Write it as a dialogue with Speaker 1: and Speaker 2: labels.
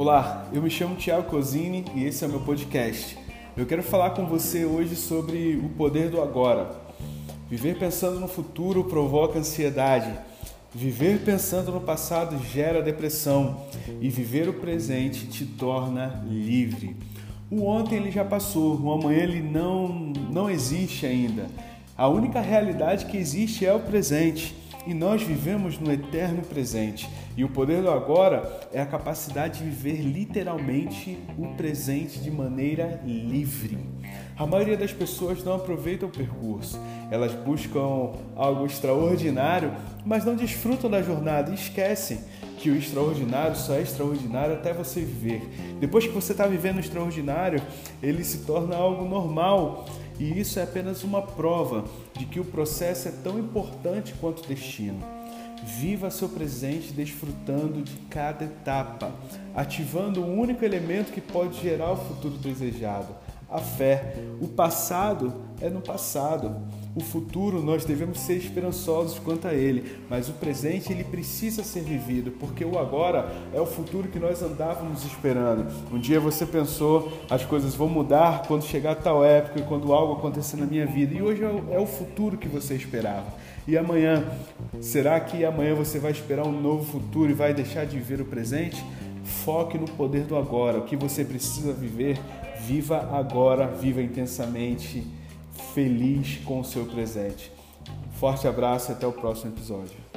Speaker 1: Olá, eu me chamo Tiago Cosini e esse é o meu podcast. Eu quero falar com você hoje sobre o poder do agora. Viver pensando no futuro provoca ansiedade. Viver pensando no passado gera depressão e viver o presente te torna livre. O ontem ele já passou, o amanhã ele não não existe ainda. A única realidade que existe é o presente e nós vivemos no eterno presente. E o poder do agora é a capacidade de viver literalmente o presente de maneira livre. A maioria das pessoas não aproveita o percurso. Elas buscam algo extraordinário, mas não desfrutam da jornada e esquecem que o extraordinário só é extraordinário até você viver. Depois que você está vivendo o extraordinário, ele se torna algo normal e isso é apenas uma prova de que o processo é tão importante quanto o destino. Viva seu presente desfrutando de cada etapa, ativando o único elemento que pode gerar o futuro desejado, a fé. O passado é no passado. O futuro nós devemos ser esperançosos quanto a ele, mas o presente ele precisa ser vivido, porque o agora é o futuro que nós andávamos esperando. Um dia você pensou as coisas vão mudar quando chegar tal época, quando algo acontecer na minha vida, e hoje é o futuro que você esperava. E amanhã, será que amanhã você vai esperar um novo futuro e vai deixar de viver o presente? Foque no poder do agora. O que você precisa viver, viva agora, viva intensamente, feliz com o seu presente. Forte abraço e até o próximo episódio.